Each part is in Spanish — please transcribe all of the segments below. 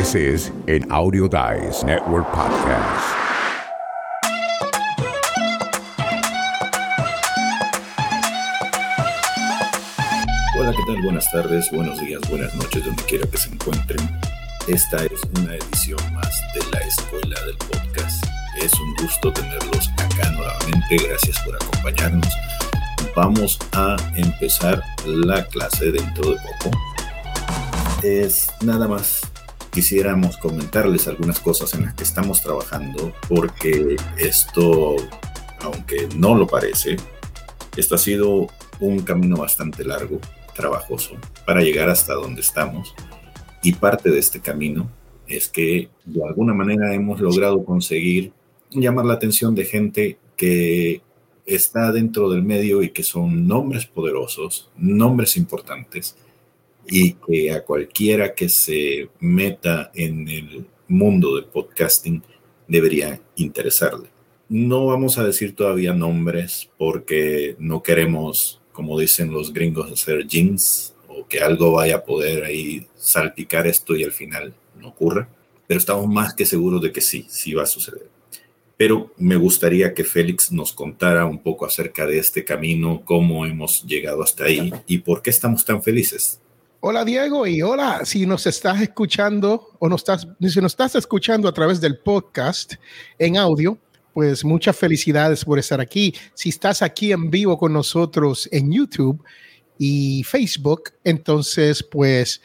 This is an Audio Dice Network podcast. Hola, ¿qué tal? Buenas tardes, buenos días, buenas noches, donde quiera que se encuentren. Esta es una edición más de la Escuela del Podcast. Es un gusto tenerlos acá nuevamente. Gracias por acompañarnos. Vamos a empezar la clase dentro de poco. Es nada más quisiéramos comentarles algunas cosas en las que estamos trabajando porque esto, aunque no lo parece, esto ha sido un camino bastante largo, trabajoso, para llegar hasta donde estamos. Y parte de este camino es que de alguna manera hemos logrado conseguir llamar la atención de gente que está dentro del medio y que son nombres poderosos, nombres importantes, y que a cualquiera que se meta en el mundo del podcasting debería interesarle. No vamos a decir todavía nombres porque no queremos, como dicen los gringos, hacer jeans o que algo vaya a poder ahí salpicar esto y al final no ocurra. Pero estamos más que seguros de que sí, sí va a suceder. Pero me gustaría que Félix nos contara un poco acerca de este camino, cómo hemos llegado hasta ahí y por qué estamos tan felices. Hola Diego y hola si nos estás escuchando o no estás, si nos estás escuchando a través del podcast en audio, pues muchas felicidades por estar aquí. Si estás aquí en vivo con nosotros en YouTube y Facebook, entonces pues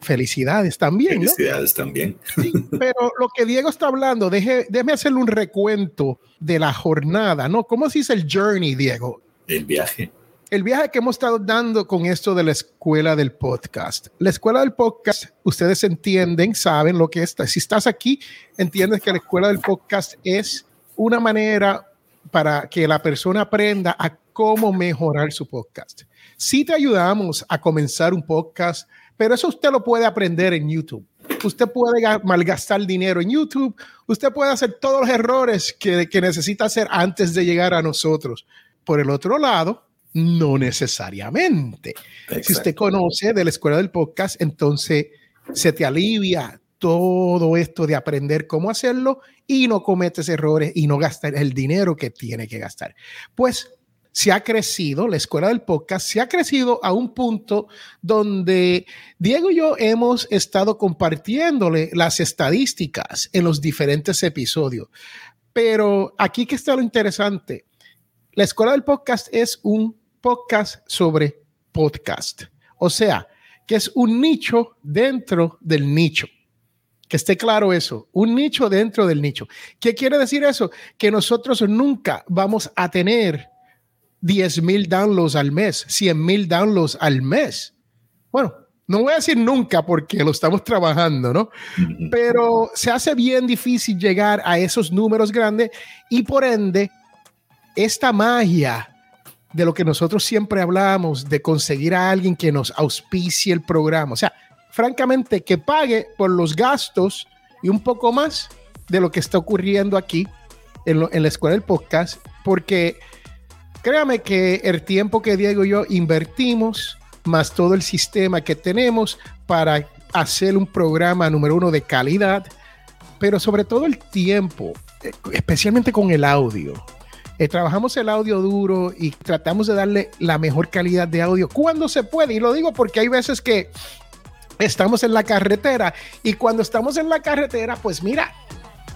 felicidades también. Felicidades también. Sí, pero lo que Diego está hablando, deje, déjeme hacerle un recuento de la jornada, ¿no? ¿Cómo se dice el journey, Diego? El viaje el viaje que hemos estado dando con esto de la escuela del podcast. La escuela del podcast, ustedes entienden, saben lo que es. Si estás aquí, entiendes que la escuela del podcast es una manera para que la persona aprenda a cómo mejorar su podcast. Si te ayudamos a comenzar un podcast, pero eso usted lo puede aprender en YouTube. Usted puede malgastar dinero en YouTube. Usted puede hacer todos los errores que, que necesita hacer antes de llegar a nosotros. Por el otro lado, no necesariamente. Si usted conoce de la escuela del podcast, entonces se te alivia todo esto de aprender cómo hacerlo y no cometes errores y no gastar el dinero que tiene que gastar. Pues se ha crecido, la escuela del podcast se ha crecido a un punto donde Diego y yo hemos estado compartiéndole las estadísticas en los diferentes episodios. Pero aquí que está lo interesante. La escuela del podcast es un podcast sobre podcast. O sea, que es un nicho dentro del nicho. Que esté claro eso, un nicho dentro del nicho. ¿Qué quiere decir eso? Que nosotros nunca vamos a tener 10 mil downloads al mes, 100 mil downloads al mes. Bueno, no voy a decir nunca porque lo estamos trabajando, ¿no? Pero se hace bien difícil llegar a esos números grandes y por ende, esta magia de lo que nosotros siempre hablamos, de conseguir a alguien que nos auspicie el programa. O sea, francamente, que pague por los gastos y un poco más de lo que está ocurriendo aquí en, la escuela del podcast, porque créame que el tiempo que Diego y yo invertimos, más todo el sistema que tenemos para hacer un programa número uno de calidad, pero sobre todo el tiempo, eh, especialmente con el audio eh, trabajamos el audio duro y tratamos de darle la mejor calidad de audio cuando se puede. Y lo digo porque hay veces que estamos en la carretera y cuando estamos en la carretera, pues mira,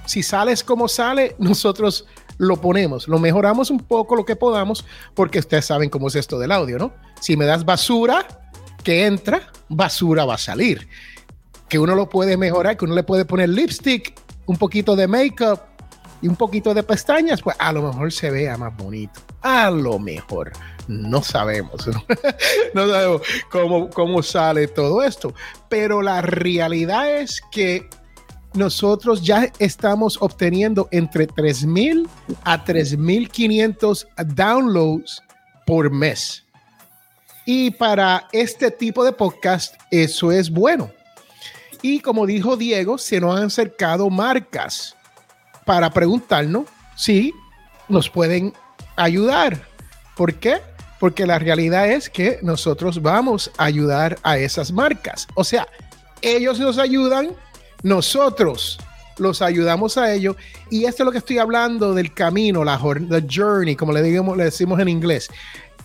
si sales como sale, nosotros lo ponemos, lo mejoramos un poco lo que podamos, porque ustedes saben cómo es esto del audio, ¿no? Si me das basura que entra, basura va a salir. Que uno lo puede mejorar, que uno le puede poner lipstick, un poquito de makeup, y un poquito de pestañas, pues a lo mejor se vea más bonito. A lo mejor. No sabemos. No, sabemos cómo, cómo sale todo esto. Pero la realidad es que nosotros ya estamos obteniendo entre 3.000 a 3.500 downloads por mes. Y para este tipo de podcast, eso es bueno. Y como dijo Diego, se nos han acercado marcas para preguntarnos si nos pueden ayudar. ¿Por qué? Porque la realidad es que nosotros vamos a ayudar a esas marcas. O sea, ellos nos ayudan Nosotros los ayudamos a ello y esto es lo que estoy hablando del camino, la the journey, como le, digamos, le decimos en inglés,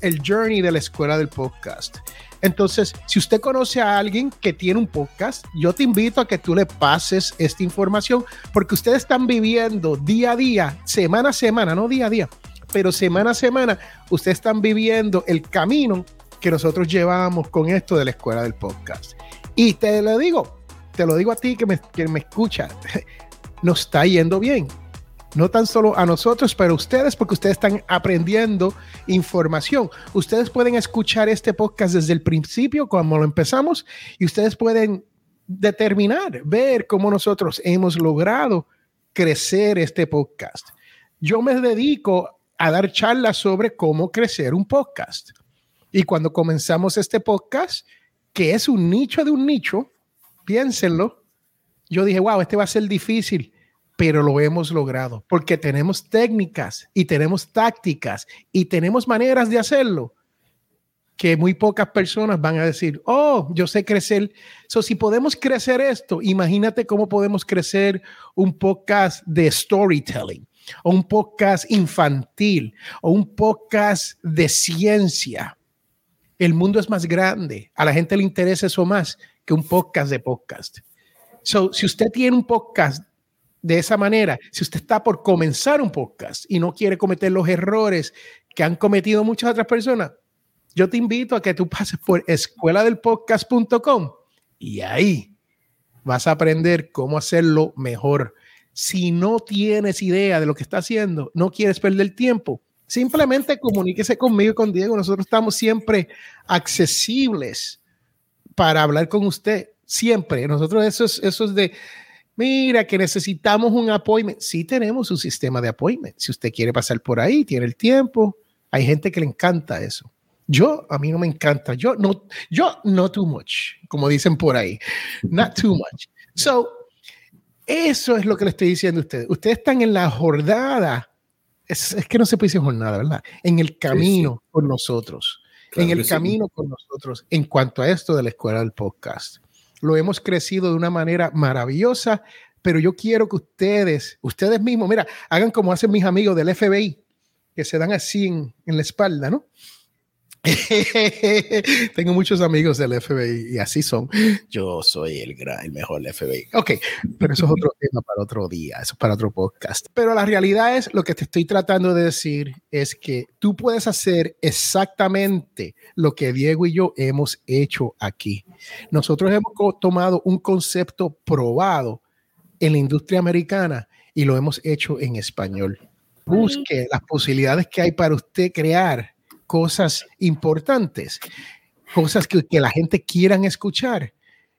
el journey de la escuela del podcast. Entonces, si usted conoce a alguien que tiene un podcast, yo te invito a que tú le pases esta información porque ustedes están viviendo día a día, semana a semana, no día a día, pero semana a semana, ustedes están viviendo el camino que nosotros llevamos con esto de la escuela del podcast. Y te lo digo, te lo digo a ti que me, me escucha, nos está yendo bien no tan solo a nosotros, pero a ustedes, porque ustedes están aprendiendo información. Ustedes pueden escuchar este podcast desde el principio, como lo empezamos, y ustedes pueden determinar, ver cómo nosotros hemos logrado crecer este podcast. Yo me dedico a dar charlas sobre cómo crecer un podcast. Y cuando comenzamos este podcast, que es un nicho de un nicho, piénsenlo, yo dije, wow, este va a ser difícil pero lo hemos logrado porque tenemos técnicas y tenemos tácticas y tenemos maneras de hacerlo que muy pocas personas van a decir, oh, yo sé crecer. So, si podemos crecer esto, imagínate cómo podemos crecer un podcast de storytelling, o un podcast infantil, o un podcast de ciencia. El mundo es más grande. A la gente le interesa eso más que un podcast de podcast. So, si usted tiene un podcast de esa manera, si usted está por comenzar un podcast y no quiere cometer los errores que han cometido muchas otras personas, yo te invito a que tú pases por escueladelpodcast.com y ahí vas a aprender cómo hacerlo mejor. Si no tienes idea de lo que está haciendo, no quieres perder tiempo, simplemente comuníquese conmigo y con Diego. Nosotros estamos siempre accesibles para hablar con usted. Siempre. Nosotros eso es, eso es de Mira, que necesitamos un appointment. Sí tenemos un sistema de appointment. Si usted quiere pasar por ahí, tiene el tiempo. Hay gente que le encanta eso. Yo, a mí no me encanta. Yo no, yo no too much, como dicen por ahí. Not too much. So, eso es lo que le estoy diciendo a ustedes. Ustedes están en la jornada. Es, que no se puede decir jornada, ¿verdad? En el camino con nosotros. en el camino con nosotros en cuanto a esto de la escuela del podcast lo hemos crecido de una manera maravillosa, pero yo quiero que ustedes, ustedes mismos, mira, hagan como hacen mis amigos del FBI, que se dan así en, en la espalda, ¿no? Tengo muchos amigos del FBI y así son. Yo soy el, gran, el mejor del FBI. Ok, pero eso es otro tema para otro día, eso es para otro podcast. Pero la realidad es, lo que te estoy tratando de decir es que tú puedes hacer exactamente lo que Diego y yo hemos hecho aquí. Nosotros hemos tomado un concepto probado en la industria americana y lo hemos hecho en español. Busque las posibilidades que hay para usted crear cosas importantes, cosas que, que la gente quieran escuchar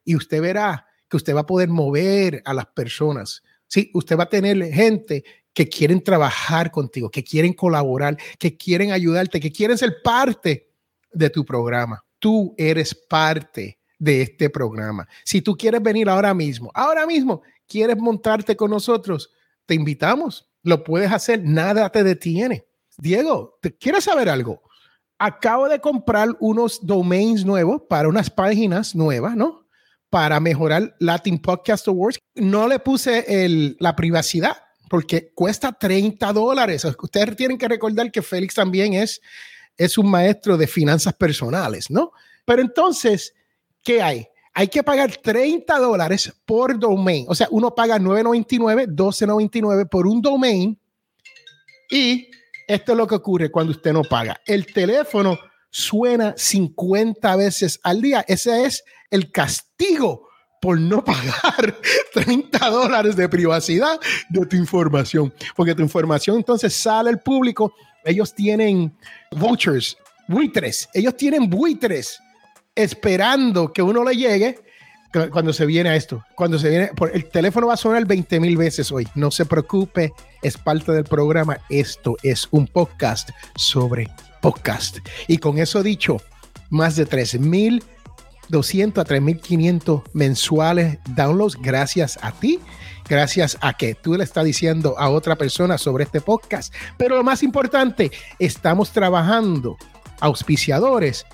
y usted verá que usted va a poder mover a las personas. Sí, usted va a tener gente que quieren trabajar contigo, que quieren colaborar, que quieren ayudarte, que quieren ser parte de tu programa. Tú eres parte de este programa. Si tú quieres venir ahora mismo, ahora mismo quieres montarte con nosotros, te invitamos. Lo puedes hacer, nada te detiene. Diego, ¿te quieres saber algo? Acabo de comprar unos domains nuevos para unas páginas nuevas, ¿no? Para mejorar Latin Podcast Awards. No le puse el, la privacidad porque cuesta 30 dólares. Ustedes tienen que recordar que Félix también es, es un maestro de finanzas personales, ¿no? Pero entonces, ¿qué hay? Hay que pagar 30 dólares por domain. O sea, uno paga 9.99, 12.99 por un domain y esto es lo que ocurre cuando usted no paga. El teléfono suena 50 veces al día. Ese es el castigo por no pagar 30 dólares de privacidad de tu información. Porque tu información entonces sale al público. Ellos tienen vouchers, buitres. Ellos tienen buitres esperando que uno le llegue cuando se viene a esto, cuando se viene, el teléfono va a sonar 20 mil veces hoy. No se preocupe, es parte del programa. Esto es un podcast sobre podcast. Y con eso dicho, más de 3.200 a 3.500 mensuales downloads gracias a ti. Gracias a que tú le estás diciendo a otra persona sobre este podcast. Pero lo más importante, estamos trabajando auspiciadores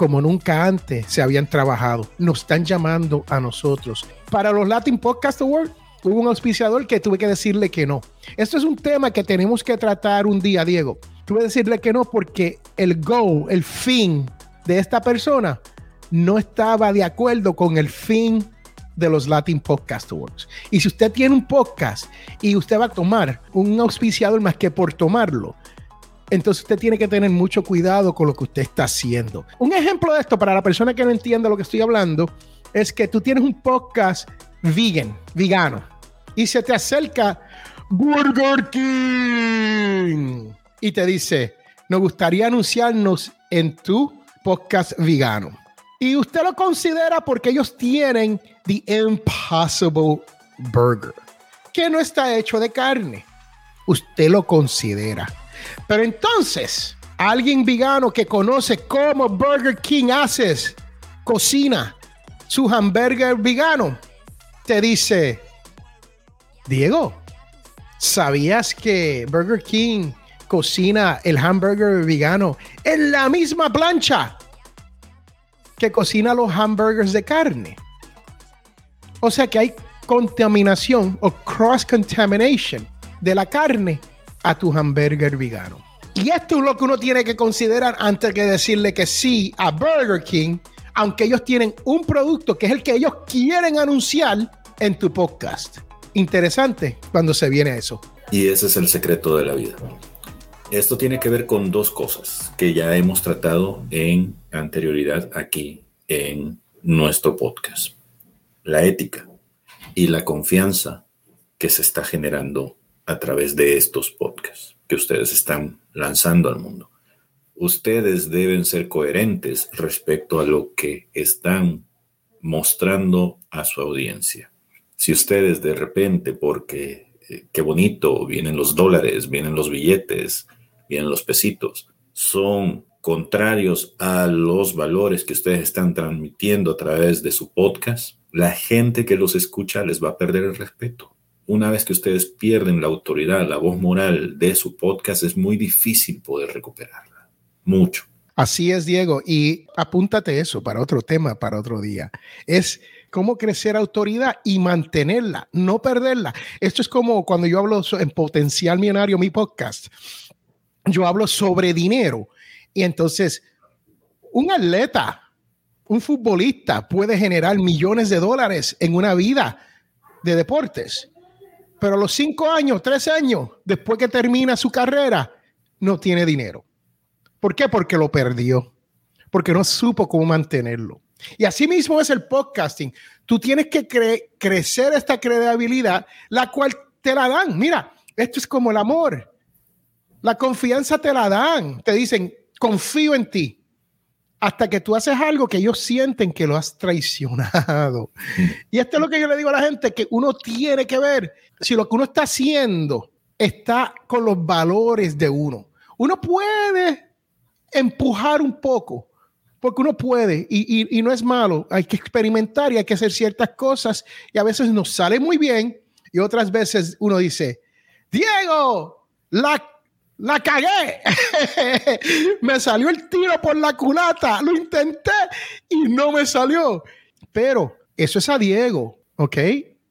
como nunca antes se habían trabajado. Nos están llamando a nosotros. Para los Latin Podcast Awards hubo un auspiciador que tuve que decirle que no. Esto es un tema que tenemos que tratar un día, Diego. Tuve que decirle que no porque el go, el fin de esta persona no estaba de acuerdo con el fin de los Latin Podcast Awards. Y si usted tiene un podcast y usted va a tomar un auspiciador más que por tomarlo, entonces usted tiene que tener mucho cuidado con lo que usted está haciendo. Un ejemplo de esto para la persona que no entiende lo que estoy hablando es que tú tienes un podcast vegan, vegano, y se te acerca Burger King y te dice, nos gustaría anunciarnos en tu podcast vegano. Y usted lo considera porque ellos tienen The Impossible Burger, que no está hecho de carne. Usted lo considera. Pero entonces, alguien vegano que conoce cómo Burger King haces, cocina su hamburger vegano, te dice, Diego, ¿sabías que Burger King cocina el hamburger vegano en la misma plancha que cocina los hamburgers de carne? O sea que hay contaminación o cross contamination de la carne a tu hamburger vegano. Y esto es lo que uno tiene que considerar antes de decirle que sí a Burger King, aunque ellos tienen un producto que es el que ellos quieren anunciar en tu podcast. Interesante cuando se viene a eso. Y ese es el secreto de la vida. Esto tiene que ver con dos cosas que ya hemos tratado en anterioridad aquí en nuestro podcast. La ética y la confianza que se está generando a través de estos podcasts que ustedes están lanzando al mundo. Ustedes deben ser coherentes respecto a lo que están mostrando a su audiencia. Si ustedes de repente, porque eh, qué bonito, vienen los dólares, vienen los billetes, vienen los pesitos, son contrarios a los valores que ustedes están transmitiendo a través de su podcast, la gente que los escucha les va a perder el respeto una vez que ustedes pierden la autoridad, la voz moral de su podcast, es muy difícil poder recuperarla. Mucho. Así es, Diego. Y apúntate eso para otro tema, para otro día. Es cómo crecer autoridad y mantenerla, no perderla. Esto es como cuando yo hablo en Potencial Millonario, mi podcast. Yo hablo sobre dinero. Y entonces, un atleta, un futbolista puede generar millones de dólares en una vida de deportes pero a los cinco años, tres años, después que termina su carrera, no tiene dinero. ¿Por qué? Porque lo perdió, porque no supo cómo mantenerlo. Y así mismo es el podcasting. Tú tienes que crecer esta credibilidad, la cual te la dan. Mira, esto es como el amor. La confianza te la dan. Te dicen, confío en ti hasta que tú haces algo que ellos sienten que lo has traicionado. Y esto es lo que yo le digo a la gente, que uno tiene que ver si lo que uno está haciendo está con los valores de uno. Uno puede empujar un poco, porque uno puede, y, y no es malo, hay que experimentar y hay que hacer ciertas cosas, y a veces nos sale muy bien, y otras veces uno dice, Diego, la la cagué. me salió el tiro por la culata. Lo intenté y no me salió. Pero eso es a Diego, ¿ok?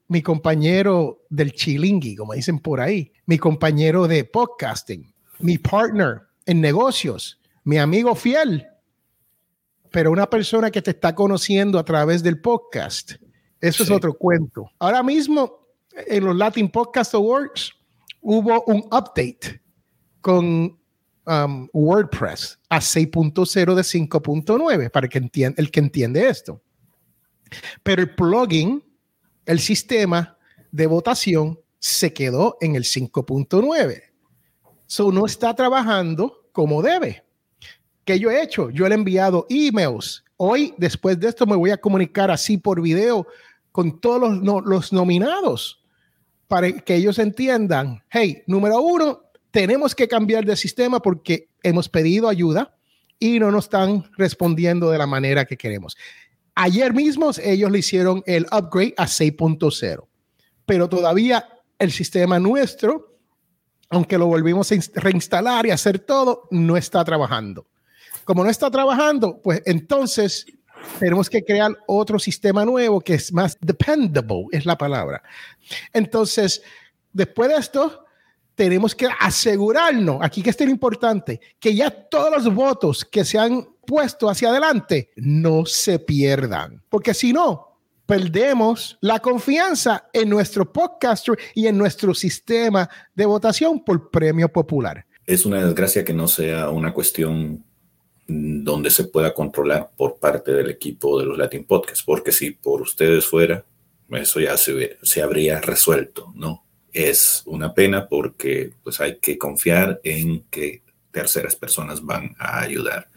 Mi compañero del chilingui, como dicen por ahí. Mi compañero de podcasting. Mi partner en negocios. Mi amigo fiel. Pero una persona que te está conociendo a través del podcast. Eso es otro cuento. Ahora mismo, en los Latin Podcast Awards, hubo un update con um, WordPress a 6.0 de 5.9 para que entienda, el que entiende esto. Pero el plugin, el sistema de votación se quedó en el 5.9. So no está trabajando como debe. ¿Qué yo he hecho? Yo he enviado emails. Hoy, después de esto, me voy a comunicar así por video con todos los, los nominados para que ellos entiendan, hey, número uno, tenemos que cambiar de sistema porque hemos pedido ayuda y no nos están respondiendo de la manera que queremos. Ayer mismo ellos le hicieron el upgrade a 6.0, pero todavía el sistema nuestro, aunque lo volvimos a reinstalar y hacer todo, no está trabajando Como no está trabajando, pues entonces tenemos que crear otro sistema nuevo que es más dependable, es la palabra. Entonces, después de esto, tenemos que asegurarnos, aquí que es lo importante, que ya todos los votos que se han puesto hacia adelante no se pierdan, porque si no, perdemos la confianza en nuestro podcaster y en nuestro sistema de votación por premio popular. Es una desgracia que no sea una cuestión donde se pueda controlar por parte del equipo de los Latin Podcasts, porque si por ustedes fuera, eso ya se, se habría resuelto, ¿no? es una pena porque pues hay que confiar en que terceras personas van a ayudar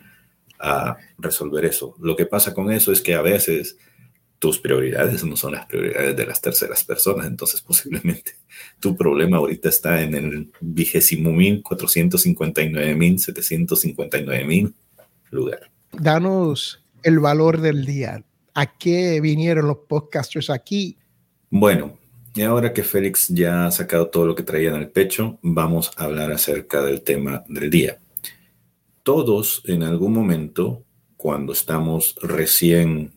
a resolver eso. Lo que pasa con eso es que a veces tus prioridades no son las prioridades de las terceras personas, entonces posiblemente tu problema ahorita está en el vigésimo mil, cuatrocientos mil, setecientos mil lugar. Danos el valor del día. ¿A qué vinieron los podcasters aquí? Bueno, y ahora que Félix ya ha sacado todo lo que traía en el pecho, vamos a hablar acerca del tema del día. Todos en algún momento, cuando estamos recién,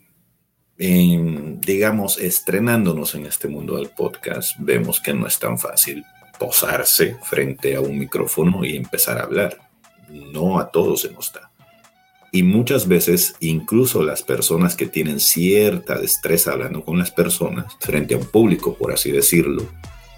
digamos, estrenándonos en este mundo del podcast, vemos que no es tan fácil posarse frente a un micrófono y empezar a hablar. No a todos se nos da. Y muchas veces, incluso las personas que tienen cierta destreza hablando con las personas, frente a un público, por así decirlo,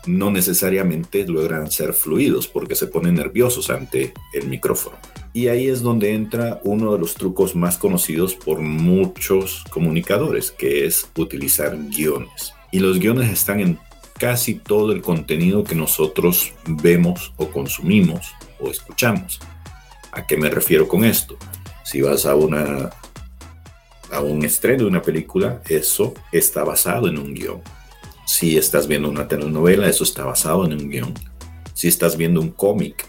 no necesariamente logran ser fluidos porque se ponen nerviosos ante el micrófono. Y ahí es donde entra uno de los trucos más conocidos por muchos comunicadores, que es utilizar guiones. Y los guiones están en casi todo el contenido que nosotros vemos o consumimos o escuchamos. ¿A qué me refiero con esto? Si vas a una a un estreno de una película, eso está basado en un guion. Si estás viendo una telenovela, eso está basado en un guion. Si estás viendo un cómic,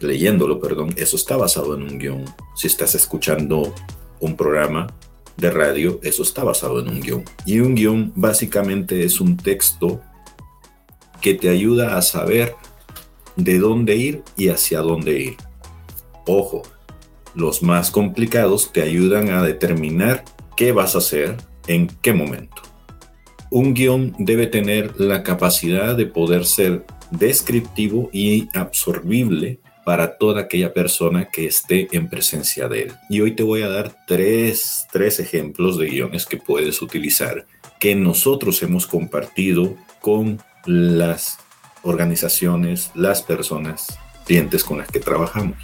leyéndolo, perdón, eso está basado en un guion. Si estás escuchando un programa de radio, eso está basado en un guion. Y un guion básicamente es un texto que te ayuda a saber de dónde ir y hacia dónde ir. Ojo, los más complicados te ayudan a determinar qué vas a hacer en qué momento. Un guion debe tener la capacidad de poder ser descriptivo y absorbible para toda aquella persona que esté en presencia de él. Y hoy te voy a dar tres, tres ejemplos de guiones que puedes utilizar que nosotros hemos compartido con las organizaciones, las personas, clientes con las que trabajamos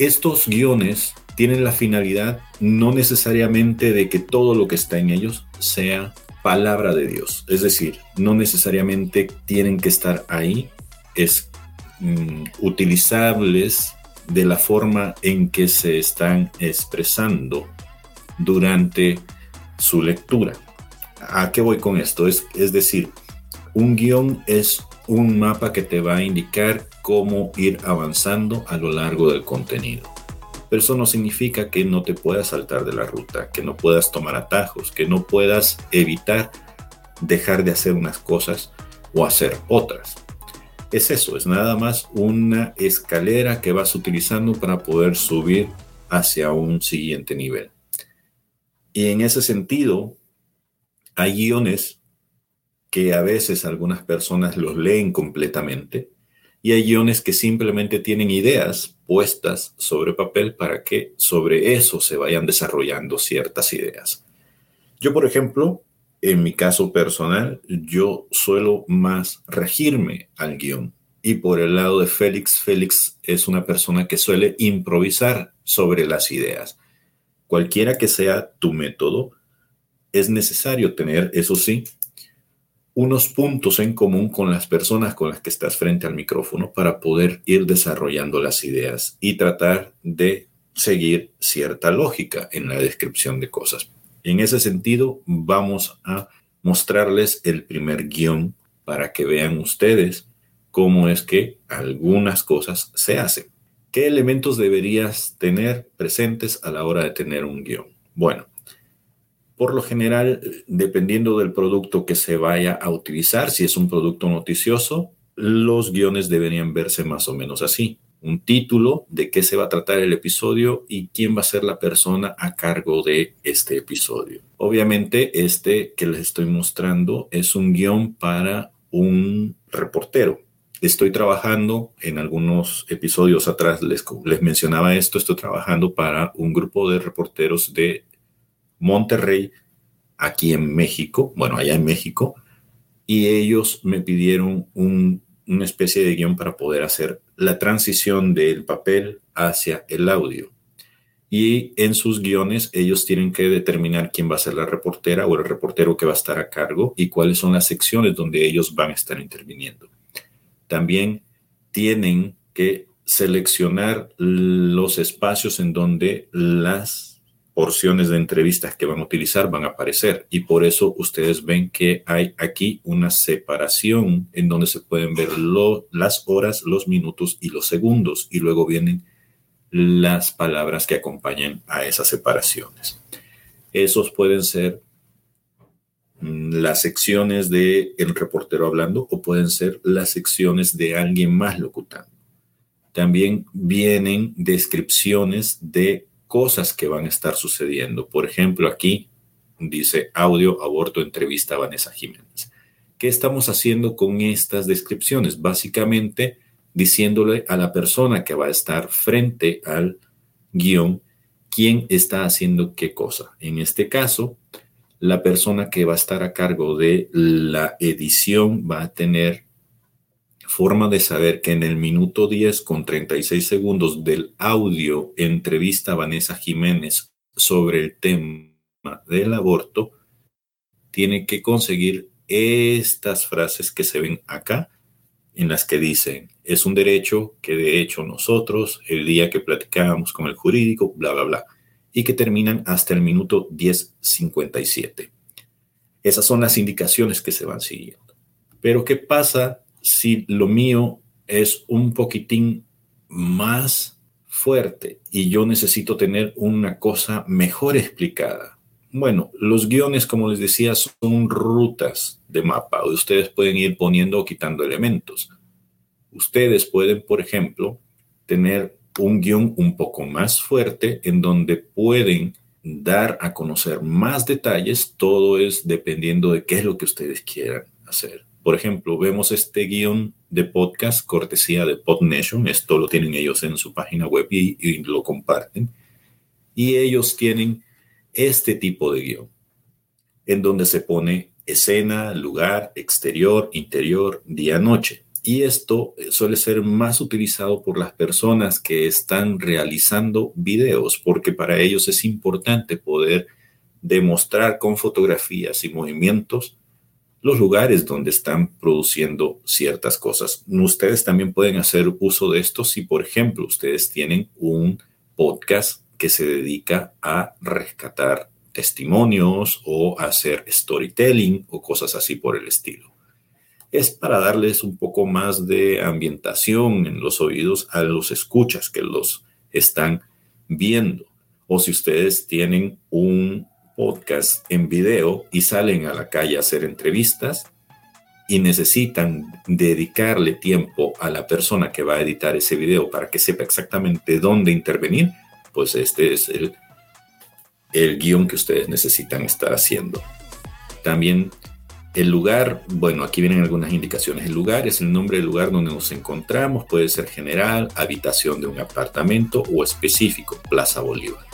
estos guiones tienen la finalidad no necesariamente de que todo lo que está en ellos sea palabra de Dios. Es decir, no necesariamente tienen que estar ahí, es mm, utilizarles de la forma en que se están expresando durante su lectura. ¿A qué voy con esto? Es, es decir, un guion es un mapa que te va a indicar cómo ir avanzando a lo largo del contenido. Pero eso no significa que no te puedas saltar de la ruta, que no puedas tomar atajos, que no puedas evitar dejar de hacer unas cosas o hacer otras. Es eso, es nada más una escalera que vas utilizando para poder subir hacia un siguiente nivel. Y en ese sentido, hay guiones que a veces algunas personas los leen completamente y hay guiones que simplemente tienen ideas puestas sobre papel para que sobre eso se vayan desarrollando ciertas ideas. Yo, por ejemplo, en mi caso personal, yo suelo más regirme al guion. Y por el lado de Félix, Félix es una persona que suele improvisar sobre las ideas. Cualquiera que sea tu método, es necesario tener, eso sí, unos puntos en común con las personas con las que estás frente al micrófono para poder ir desarrollando las ideas y tratar de seguir cierta lógica en la descripción de cosas. En ese sentido, vamos a mostrarles el primer guion para que vean ustedes cómo es que algunas cosas se hacen. ¿Qué elementos deberías tener presentes a la hora de tener un guion? Bueno, por lo general, dependiendo del producto que se vaya a utilizar, si es un producto noticioso, los guiones deberían verse más o menos así. Un título de qué se va a tratar el episodio y quién va a ser la persona a cargo de este episodio. Obviamente, este que les estoy mostrando es un guion para un reportero. Estoy trabajando en algunos episodios atrás, les, les mencionaba esto, estoy trabajando para un grupo de reporteros de Monterrey, aquí en México, bueno, allá en México, y ellos me pidieron un, una especie de guion para poder hacer la transición del papel hacia el audio. Y en sus guiones ellos tienen que determinar quién va a ser la reportera o el reportero que va a estar a cargo y cuáles son las secciones donde ellos van a estar interviniendo. También tienen que seleccionar los espacios en donde las porciones de entrevistas que van a utilizar van a aparecer y por eso ustedes ven que hay aquí una separación en donde se pueden ver las horas, los minutos y los segundos y luego vienen las palabras que acompañan a esas separaciones. Esos pueden ser mm, las secciones de el reportero hablando o pueden ser las secciones de alguien más locutando. También vienen descripciones de cosas que van a estar sucediendo. Por ejemplo, aquí dice audio, aborto, entrevista a Vanessa Jiménez. ¿Qué estamos haciendo con estas descripciones? Básicamente diciéndole a la persona que va a estar frente al guion quién está haciendo qué cosa. En este caso, la persona que va a estar a cargo de la edición va a tener forma de saber que en el minuto 10 con 36 segundos del audio entrevista a Vanessa Jiménez sobre el tema del aborto, tiene que conseguir estas frases que se ven acá, en las que dicen, es un derecho que de hecho nosotros, el día que platicábamos con el jurídico, bla, bla, bla, y que terminan hasta el minuto 10.57. Esas son las indicaciones que se van siguiendo. Pero ¿qué pasa si lo mío es un poquitín más fuerte y yo necesito tener una cosa mejor explicada. Bueno, los guiones, como les decía, son rutas de mapa. Ustedes pueden ir poniendo o quitando elementos. Ustedes pueden, por ejemplo, tener un guion un poco más fuerte en donde pueden dar a conocer más detalles. Todo es dependiendo de qué es lo que ustedes quieran hacer. Por ejemplo, vemos este guion de podcast cortesía de PodNation. Esto lo tienen ellos en su página web y, lo comparten. Y ellos tienen este tipo de guion, en donde se pone escena, lugar, exterior, interior, día, noche. Y esto suele ser más utilizado por las personas que están realizando videos, porque para ellos es importante poder demostrar con fotografías y movimientos los lugares donde están produciendo ciertas cosas. Ustedes también pueden hacer uso de esto si, por ejemplo, ustedes tienen un podcast que se dedica a rescatar testimonios o hacer storytelling o cosas así por el estilo. Es para darles un poco más de ambientación en los oídos a los escuchas que los están viendo. O si ustedes tienen un podcast en video y salen a la calle a hacer entrevistas y necesitan dedicarle tiempo a la persona que va a editar ese video para que sepa exactamente dónde intervenir, pues este es el, el guion que ustedes necesitan estar haciendo. También el lugar, bueno, aquí vienen algunas indicaciones. El lugar es el nombre del lugar donde nos encontramos, puede ser general, habitación de un apartamento o específico, Plaza Bolívar.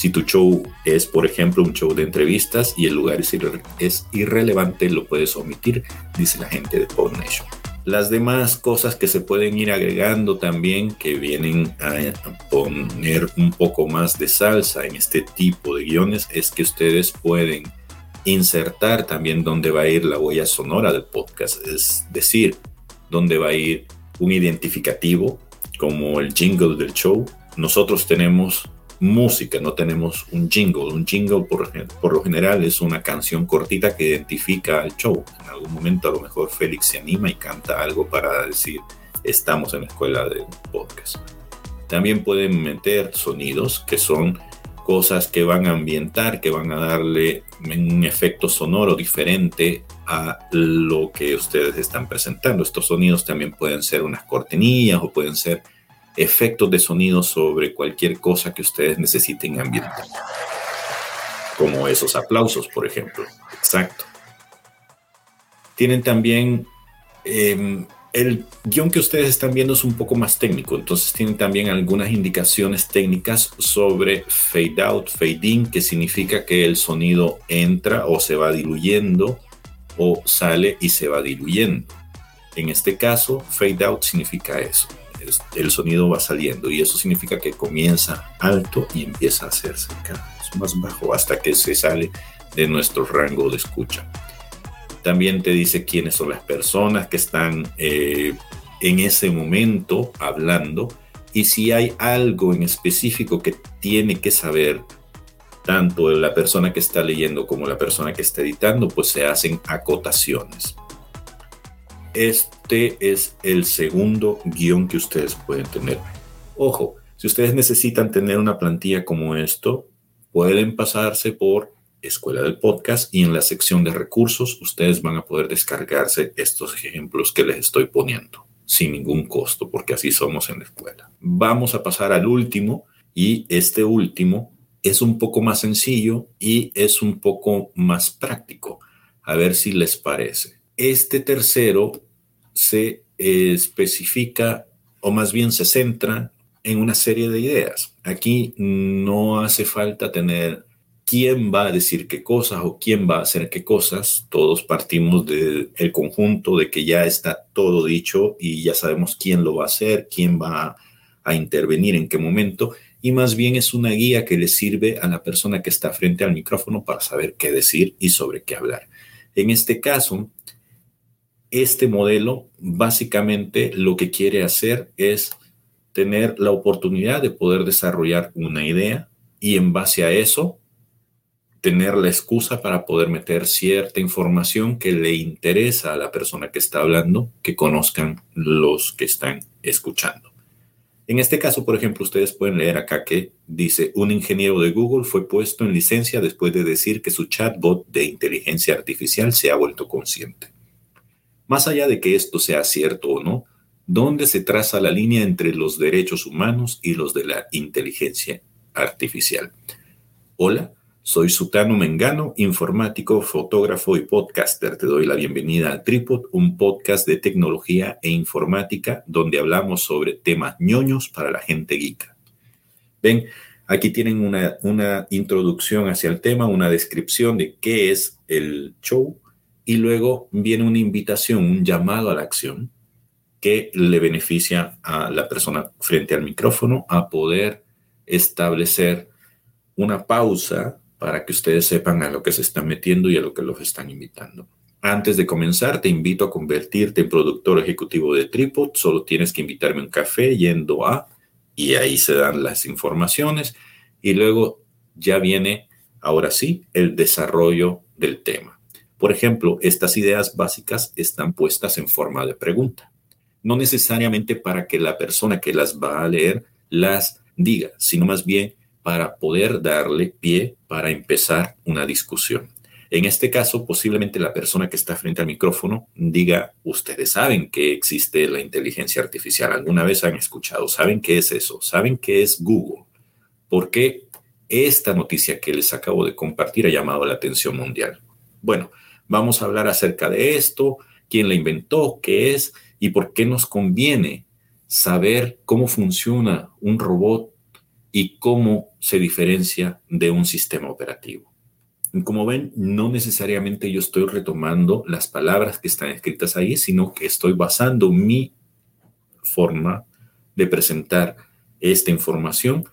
Si tu show es, por ejemplo, un show de entrevistas y el lugar es, irrelevante, lo puedes omitir, dice la gente de PodNation. Las demás cosas que se pueden ir agregando también, que vienen a poner un poco más de salsa en este tipo de guiones, es que ustedes pueden insertar también dónde va a ir la huella sonora del podcast, es decir, dónde va a ir un identificativo como el jingle del show. Nosotros tenemos música, no tenemos un jingle. Un jingle por, por, lo general es una canción cortita que identifica al show. En algún momento a lo mejor Félix se anima y canta algo para decir estamos en la escuela de podcast. También pueden meter sonidos que son cosas que van a ambientar, que van a darle un efecto sonoro diferente a lo que ustedes están presentando. Estos sonidos también pueden ser unas cortinillas o pueden ser efectos de sonido sobre cualquier cosa que ustedes necesiten ambientar. Como esos aplausos, por ejemplo. Exacto. Tienen también em, el guion que ustedes están viendo es un poco más técnico, entonces tienen también algunas indicaciones técnicas sobre fade out, fade in, que significa que el sonido entra o se va diluyendo o sale y se va diluyendo. En este caso, fade out significa eso. El sonido va saliendo y eso significa que comienza alto y empieza a hacerse cada vez más bajo hasta que se sale de nuestro rango de escucha. También te dice quiénes son las personas que están eh, en ese momento hablando y si hay algo en específico que tiene que saber tanto la persona que está leyendo como la persona que está editando, pues se hacen acotaciones. Este es el segundo guion que ustedes pueden tener. Ojo, si ustedes necesitan tener una plantilla como esto, pueden pasarse por Escuela del Podcast y en la sección de recursos ustedes van a poder descargarse estos ejemplos que les estoy poniendo sin ningún costo, porque así somos en la escuela. Vamos a pasar al último y este último es un poco más sencillo y es un poco más práctico. A ver si les parece. Este tercero se especifica o más bien se centra en una serie de ideas. Aquí no hace falta tener quién va a decir qué cosas o quién va a hacer qué cosas. Todos partimos del conjunto de que ya está todo dicho y ya sabemos quién lo va a hacer, quién va a, intervenir en qué momento. Y más bien es una guía que le sirve a la persona que está frente al micrófono para saber qué decir y sobre qué hablar. En este caso, este modelo básicamente lo que quiere hacer es tener la oportunidad de poder desarrollar una idea y en base a eso tener la excusa para poder meter cierta información que le interesa a la persona que está hablando, que conozcan los que están escuchando. En este caso, por ejemplo, ustedes pueden leer acá que dice, un ingeniero de Google fue puesto en licencia después de decir que su chatbot de inteligencia artificial se ha vuelto consciente. Más allá de que esto sea cierto o no, ¿dónde se traza la línea entre los derechos humanos y los de la inteligencia artificial? Hola, soy Sutano Mengano, informático, fotógrafo y podcaster. Te doy la bienvenida a Tripod, un podcast de tecnología e informática donde hablamos sobre temas ñoños para la gente geek. Ven, aquí tienen una, una introducción hacia el tema, una descripción de qué es el show y luego viene una invitación, un llamado a la acción que le beneficia a la persona frente al micrófono a poder establecer una pausa para que ustedes sepan a lo que se están metiendo y a lo que los están invitando. Antes de comenzar, te invito a convertirte en productor ejecutivo de Tripod. Solo tienes que invitarme un café yendo a, y ahí se dan las informaciones. Y luego ya viene, ahora sí, el desarrollo del tema. Por ejemplo, estas ideas básicas están puestas en forma de pregunta. No necesariamente para que la persona que las va a leer las diga, sino más bien para poder darle pie para empezar una discusión. En este caso, posiblemente la persona que está frente al micrófono diga, ustedes saben que existe la inteligencia artificial, alguna vez han escuchado, saben qué es eso, saben qué es Google. ¿Por qué esta noticia que les acabo de compartir ha llamado la atención mundial? Bueno, vamos a hablar acerca de esto, quién la inventó, qué es y por qué nos conviene saber cómo funciona un robot y cómo se diferencia de un sistema operativo. Como ven, no necesariamente yo estoy retomando las palabras que están escritas ahí, sino que estoy basando mi forma de presentar esta información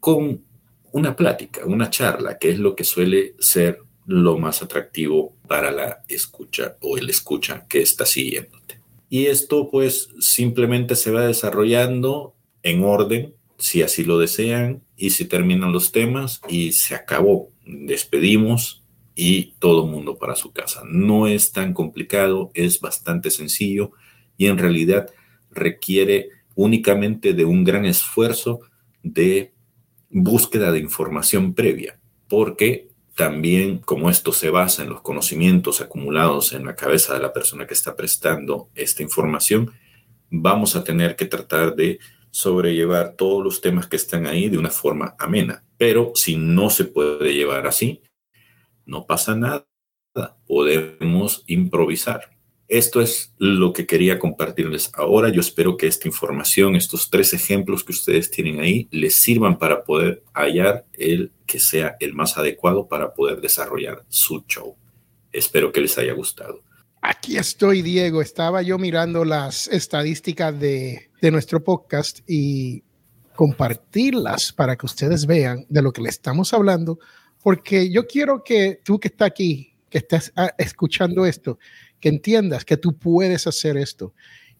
con una plática, una charla, que es lo que suele ser lo más atractivo para la escucha o el escucha que está siguiéndote. Y esto pues simplemente se va desarrollando en orden si así lo desean, y se terminan los temas y se acabó. Despedimos y todo mundo para su casa. No es tan complicado, es bastante sencillo y en realidad requiere únicamente de un gran esfuerzo de búsqueda de información previa, porque también como esto se basa en los conocimientos acumulados en la cabeza de la persona que está prestando esta información, vamos a tener que tratar de sobrellevar todos los temas que están ahí de una forma amena. Pero si no se puede llevar así, no pasa nada. Podemos improvisar. Esto es lo que quería compartirles ahora. Yo espero que esta información, estos tres ejemplos que ustedes tienen ahí, les sirvan para poder hallar el que sea el más adecuado para poder desarrollar su show. Espero que les haya gustado. Aquí estoy, Diego. Estaba yo mirando las estadísticas de, de nuestro podcast y compartirlas para que ustedes vean de lo que le estamos hablando, porque yo quiero que tú que estás aquí, que estés ah, escuchando esto, que entiendas que tú puedes hacer esto.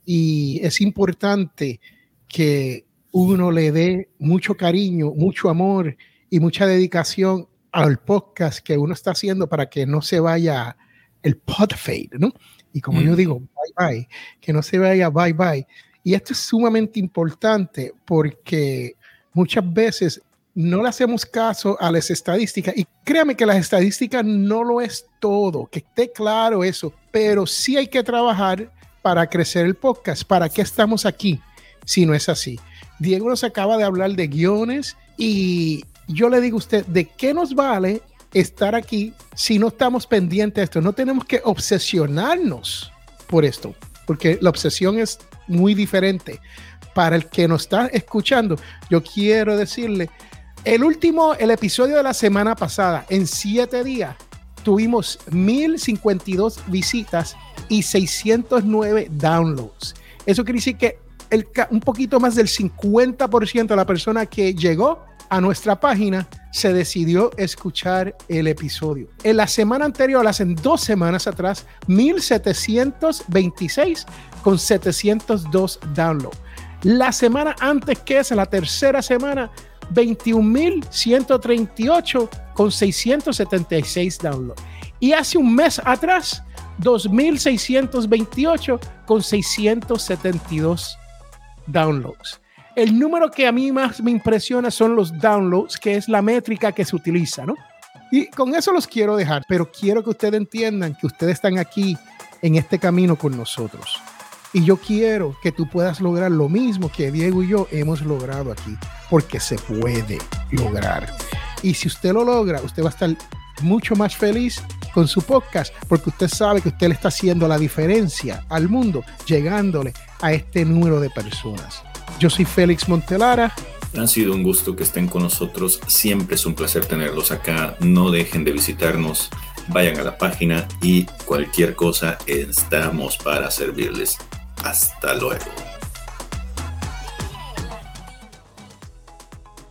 Y es importante que uno le dé mucho cariño, mucho amor y mucha dedicación al podcast que uno está haciendo para que no se vaya el pod fade, ¿no? Y como yo digo, bye bye, que no se vaya bye bye. Y esto es sumamente importante porque muchas veces no le hacemos caso a las estadísticas y créame que las estadísticas no lo es todo, que esté claro eso, pero sí hay que trabajar para crecer el podcast. ¿Para qué estamos aquí si no es así? Diego nos acaba de hablar de guiones y yo le digo a usted, ¿de qué nos vale estar aquí si no estamos pendientes de esto? No tenemos que obsesionarnos por esto, porque la obsesión es muy diferente. Para el que nos está escuchando, yo quiero decirle el último, el episodio de la semana pasada, en siete días, tuvimos 1052 visitas y 609 downloads. Eso quiere decir que un poquito más del 50% de la persona que llegó a nuestra página se decidió escuchar el episodio. En la semana anterior, hace dos semanas atrás, 1726 con 702 downloads. La semana antes que esa, la tercera semana, 21.138 con 676 downloads. Y hace un mes atrás, 2.628 con 672 downloads. El número que a mí más me impresiona son los downloads, que es la métrica que se utiliza, ¿no? Y con eso los quiero dejar, pero quiero que ustedes entiendan que ustedes están aquí en este camino con nosotros. Y yo quiero que tú puedas lograr lo mismo que Diego y yo hemos logrado aquí, porque se puede lograr. Y si usted lo logra, usted va a estar mucho más feliz con su podcast, porque usted sabe que usted le está haciendo la diferencia al mundo, llegándole a este número de personas. Yo soy Félix Montelara. Ha sido un gusto que estén con nosotros. Siempre es un placer tenerlos acá. No dejen de visitarnos. Vayan a la página y cualquier cosa estamos para servirles. Hasta luego.